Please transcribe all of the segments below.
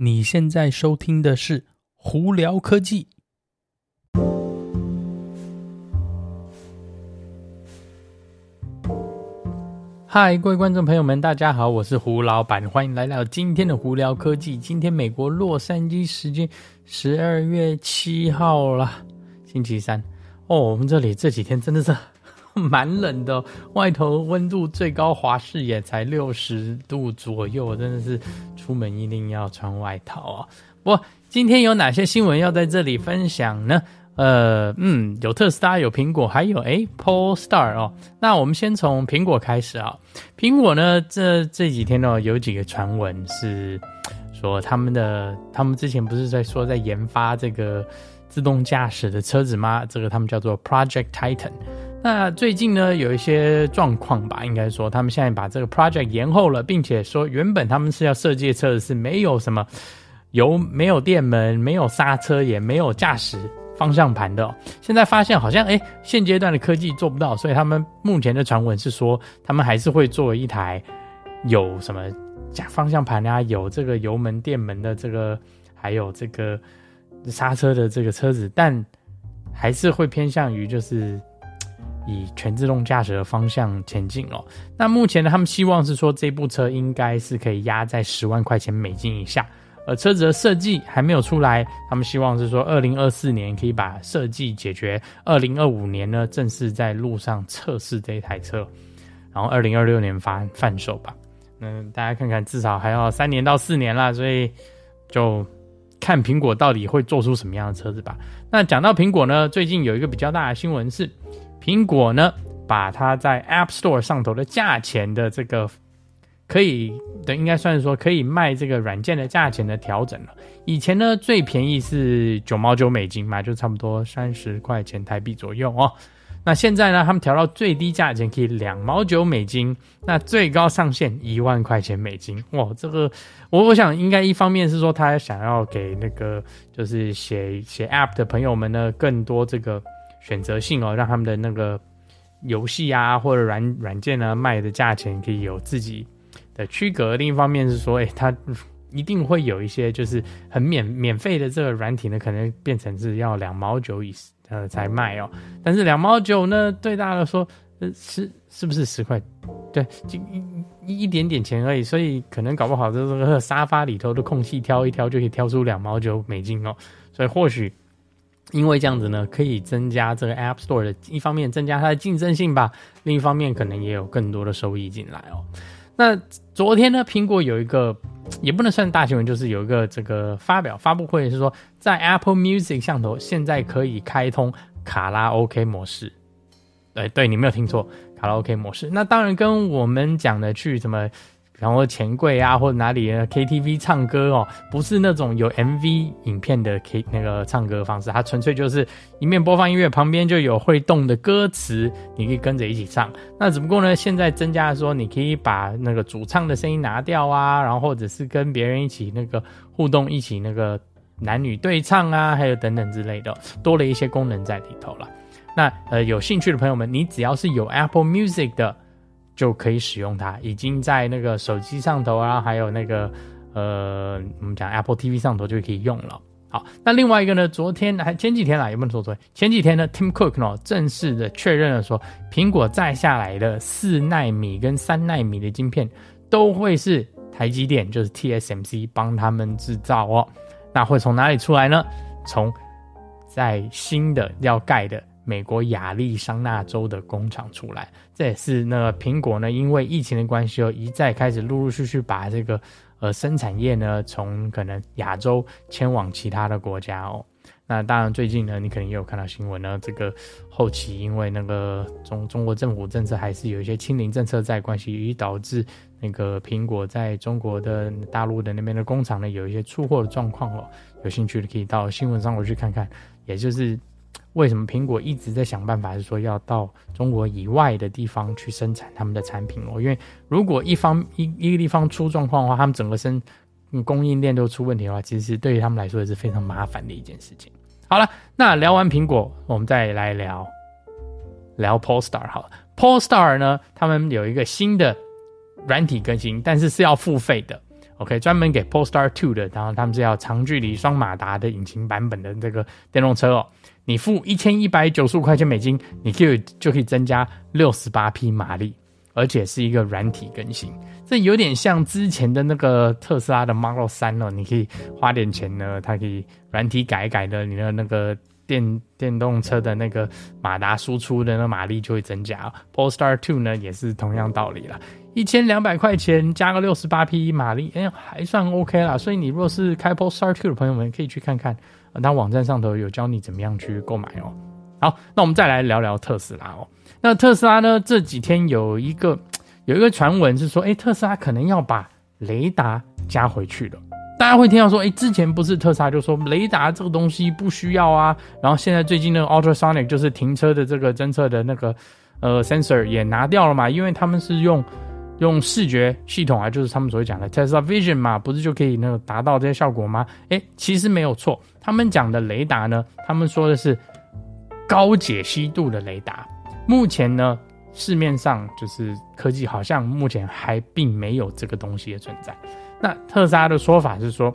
你现在收听的是《胡聊科技》。嗨，各位观众朋友们，大家好，我是胡老板，欢迎来到今天的《胡聊科技》。今天美国洛杉矶时间十二月七号了，星期三。哦，我们这里这几天真的是。蛮冷的，外头温度最高华氏也才六十度左右，真的是出门一定要穿外套啊。不今天有哪些新闻要在这里分享呢？呃，嗯，有特斯拉，有苹果，还有诶 Polestar 哦。那我们先从苹果开始啊。苹果呢，这这几天呢，有几个传闻是说他们的，他们之前不是在说在研发这个自动驾驶的车子吗？这个他们叫做 Project Titan。那最近呢，有一些状况吧，应该说他们现在把这个 project 延后了，并且说原本他们是要设计的车子是没有什么油、没有电门、没有刹车，也没有驾驶方向盘的。现在发现好像诶，现阶段的科技做不到，所以他们目前的传闻是说，他们还是会做一台有什么加方向盘啊，有这个油门、电门的这个，还有这个刹车的这个车子，但还是会偏向于就是。以全自动驾驶的方向前进哦。那目前呢，他们希望是说这部车应该是可以压在十万块钱美金以下，而车子的设计还没有出来。他们希望是说二零二四年可以把设计解决，二零二五年呢正式在路上测试这一台车，然后二零二六年发贩售吧。嗯，大家看看，至少还要三年到四年啦，所以就看苹果到底会做出什么样的车子吧。那讲到苹果呢，最近有一个比较大的新闻是。苹果呢，把它在 App Store 上头的价钱的这个可以的，应该算是说可以卖这个软件的价钱的调整了。以前呢，最便宜是九毛九美金嘛，就差不多三十块钱台币左右哦。那现在呢，他们调到最低价钱可以两毛九美金，那最高上限一万块钱美金。哇，这个我我想应该一方面是说他想要给那个就是写写 App 的朋友们呢更多这个。选择性哦，让他们的那个游戏啊或者软软件呢卖的价钱可以有自己的区隔。另一方面是说，哎，它一定会有一些就是很免免费的这个软体呢，可能变成是要两毛九以呃才卖哦。但是两毛九呢，对大家来说，呃，是是不是十块？对，就一一点点钱而已。所以可能搞不好这这个沙发里头的空隙挑一挑，就可以挑出两毛九美金哦。所以或许。因为这样子呢，可以增加这个 App Store 的一方面增加它的竞争性吧，另一方面可能也有更多的收益进来哦。那昨天呢，苹果有一个也不能算大新闻，就是有一个这个发表发布会是说，在 Apple Music 上头现在可以开通卡拉 OK 模式。对对，你没有听错，卡拉 OK 模式。那当然跟我们讲的去什么。然后钱柜啊，或者哪里 KTV 唱歌哦，不是那种有 MV 影片的 K 那个唱歌方式，它纯粹就是一面播放音乐，旁边就有会动的歌词，你可以跟着一起唱。那只不过呢，现在增加说，你可以把那个主唱的声音拿掉啊，然后或者是跟别人一起那个互动，一起那个男女对唱啊，还有等等之类的，多了一些功能在里头了。那呃，有兴趣的朋友们，你只要是有 Apple Music 的。就可以使用它，已经在那个手机上头啊，还有那个呃，我们讲 Apple TV 上头就可以用了。好，那另外一个呢，昨天还前几天啦，有没有说昨天？前几天呢，Tim Cook 呢正式的确认了说，苹果再下来的四纳米跟三纳米的晶片都会是台积电，就是 TSMC 帮他们制造哦。那会从哪里出来呢？从在新的要盖的。美国亚利桑那州的工厂出来，这也是那苹果呢，因为疫情的关系哦，一再开始陆陆续续把这个呃生产业呢，从可能亚洲迁往其他的国家哦。那当然最近呢，你可能也有看到新闻呢，这个后期因为那个中中国政府政策还是有一些清零政策在关系，以导致那个苹果在中国的大陆的那边的工厂呢，有一些出货的状况哦。有兴趣的可以到新闻上回去看看，也就是。为什么苹果一直在想办法，是说要到中国以外的地方去生产他们的产品哦？因为如果一方一一个地方出状况的话，他们整个生供应链都出问题的话，其实对于他们来说也是非常麻烦的一件事情。好了，那聊完苹果，我们再来聊聊 Polestar 好了。Polestar 呢，他们有一个新的软体更新，但是是要付费的。OK，专门给 Polestar 2的，然后他们是要长距离双马达的引擎版本的这个电动车哦。你付一千一百九十五块钱美金，你可以就可以增加六十八匹马力，而且是一个软体更新。这有点像之前的那个特斯拉的 Model 三哦，你可以花点钱呢，它可以软体改一改的，你的那个电电动车的那个马达输出的那马力就会增加。Polestar Two 呢也是同样道理啦。一千两百块钱加个六十八匹马力，哎，还算 OK 啦。所以你若是开 Polestar Two 的朋友们，可以去看看，那网站上头有教你怎么样去购买哦。好，那我们再来聊聊特斯拉哦。那特斯拉呢，这几天有一个有一个传闻是说，哎，特斯拉可能要把雷达加回去了。大家会听到说，哎，之前不是特斯拉就说雷达这个东西不需要啊，然后现在最近那个 Ultrasonic 就是停车的这个侦测的那个呃 sensor 也拿掉了嘛，因为他们是用。用视觉系统啊，就是他们所谓讲的 Tesla Vision 嘛，不是就可以那个达到这些效果吗？诶，其实没有错。他们讲的雷达呢，他们说的是高解析度的雷达。目前呢，市面上就是科技好像目前还并没有这个东西的存在。那特斯拉的说法是说，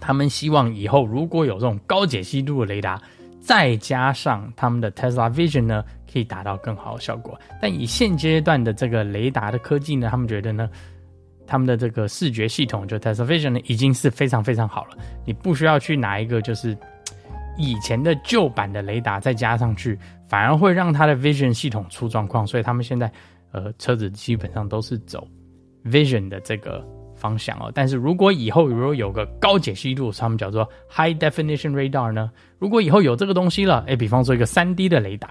他们希望以后如果有这种高解析度的雷达，再加上他们的 Tesla Vision 呢，可以达到更好的效果，但以现阶段的这个雷达的科技呢，他们觉得呢，他们的这个视觉系统就 Tesla Vision 呢，已经是非常非常好了。你不需要去拿一个就是以前的旧版的雷达再加上去，反而会让它的 Vision 系统出状况。所以他们现在呃车子基本上都是走 Vision 的这个方向哦。但是如果以后如果有个高解析度，他们叫做 High Definition Radar 呢，如果以后有这个东西了，诶，比方说一个三 D 的雷达。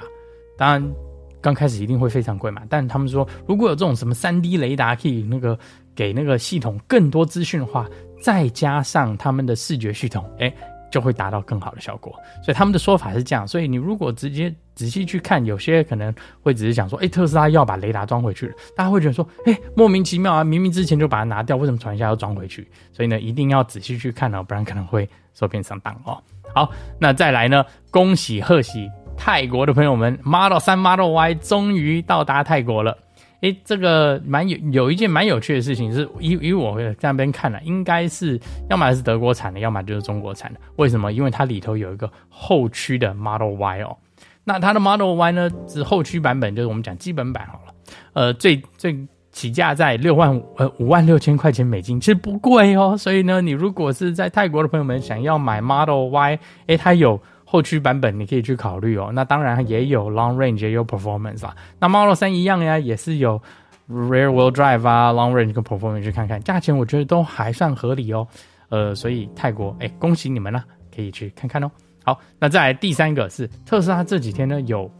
当然，刚开始一定会非常贵嘛。但他们说，如果有这种什么三 D 雷达，可以那个给那个系统更多资讯的话，再加上他们的视觉系统，哎，就会达到更好的效果。所以他们的说法是这样。所以你如果直接仔细去看，有些可能会只是想说，哎，特斯拉要把雷达装回去了，大家会觉得说，哎，莫名其妙啊，明明之前就把它拿掉，为什么传一下要装回去？所以呢，一定要仔细去看哦，不然可能会受骗上当哦。好，那再来呢，恭喜贺喜。泰国的朋友们，Model 3 Model Y 终于到达泰国了。诶，这个蛮有有一件蛮有趣的事情是，以以我在那边看了，应该是要么是德国产的，要么就是中国产的。为什么？因为它里头有一个后驱的 Model Y 哦。那它的 Model Y 呢，是后驱版本，就是我们讲基本版好了。呃，最最起价在六万呃五万六千块钱美金，其实不贵哦。所以呢，你如果是在泰国的朋友们想要买 Model Y，诶，它有。后驱版本你可以去考虑哦，那当然也有 long range 也有 performance 啊。那 Model 3一样呀，也是有 rear wheel drive 啊，long range 跟 performance 去看看，价钱我觉得都还算合理哦。呃，所以泰国哎，恭喜你们啦，可以去看看哦。好，那再来第三个是特斯拉这几天呢有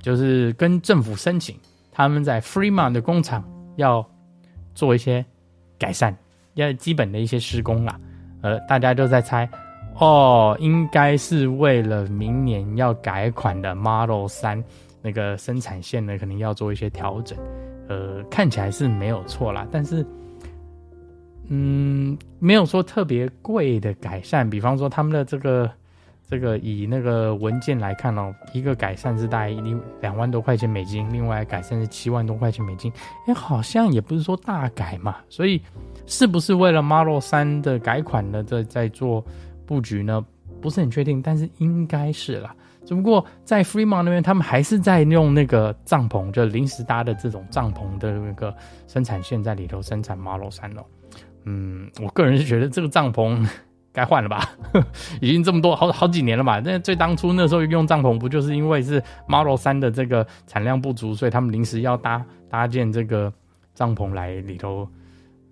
就是跟政府申请，他们在 Fremont 的工厂要做一些改善，要基本的一些施工啦。呃，大家都在猜。哦，应该是为了明年要改款的 Model 3那个生产线呢，可能要做一些调整。呃，看起来是没有错啦，但是，嗯，没有说特别贵的改善。比方说他们的这个这个以那个文件来看哦，一个改善是大概一两万多块钱美金，另外改善是七万多块钱美金。哎，好像也不是说大改嘛，所以是不是为了 Model 3的改款呢，在在做？布局呢不是很确定，但是应该是啦。只不过在 Free Mon 那边，他们还是在用那个帐篷，就临时搭的这种帐篷的那个生产线在里头生产 Model 3哦。嗯，我个人是觉得这个帐篷该换了吧，已经这么多好好几年了吧。那最当初那时候用帐篷，不就是因为是 Model 3的这个产量不足，所以他们临时要搭搭建这个帐篷来里头。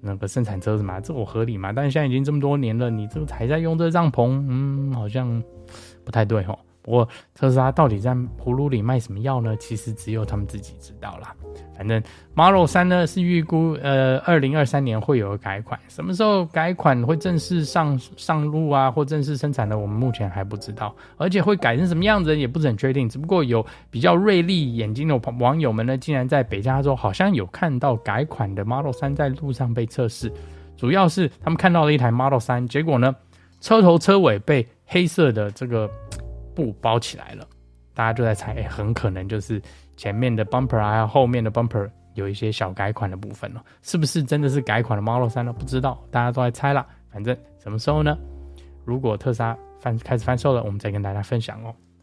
那个生产车子嘛，这我合理嘛？但是现在已经这么多年了，你这个还在用这帐篷，嗯，好像不太对哦。不过特斯拉到底在葫芦里卖什么药呢？其实只有他们自己知道啦。反正 Model 3呢是预估呃二零二三年会有改款，什么时候改款会正式上上路啊，或正式生产的，我们目前还不知道。而且会改成什么样子也不是很确定。只不过有比较锐利眼睛的网友们呢，竟然在北加州好像有看到改款的 Model 3在路上被测试，主要是他们看到了一台 Model 3，结果呢车头车尾被黑色的这个布包起来了，大家就在猜，欸，很可能就是。前面的 bumper 还有后面的 bumper 有一些小改款的部分了，是不是真的是改款的 Model 三呢？不知道，大家都在猜啦。反正什么时候呢？如果特斯拉翻开始贩售了，我们再跟大家分享哦。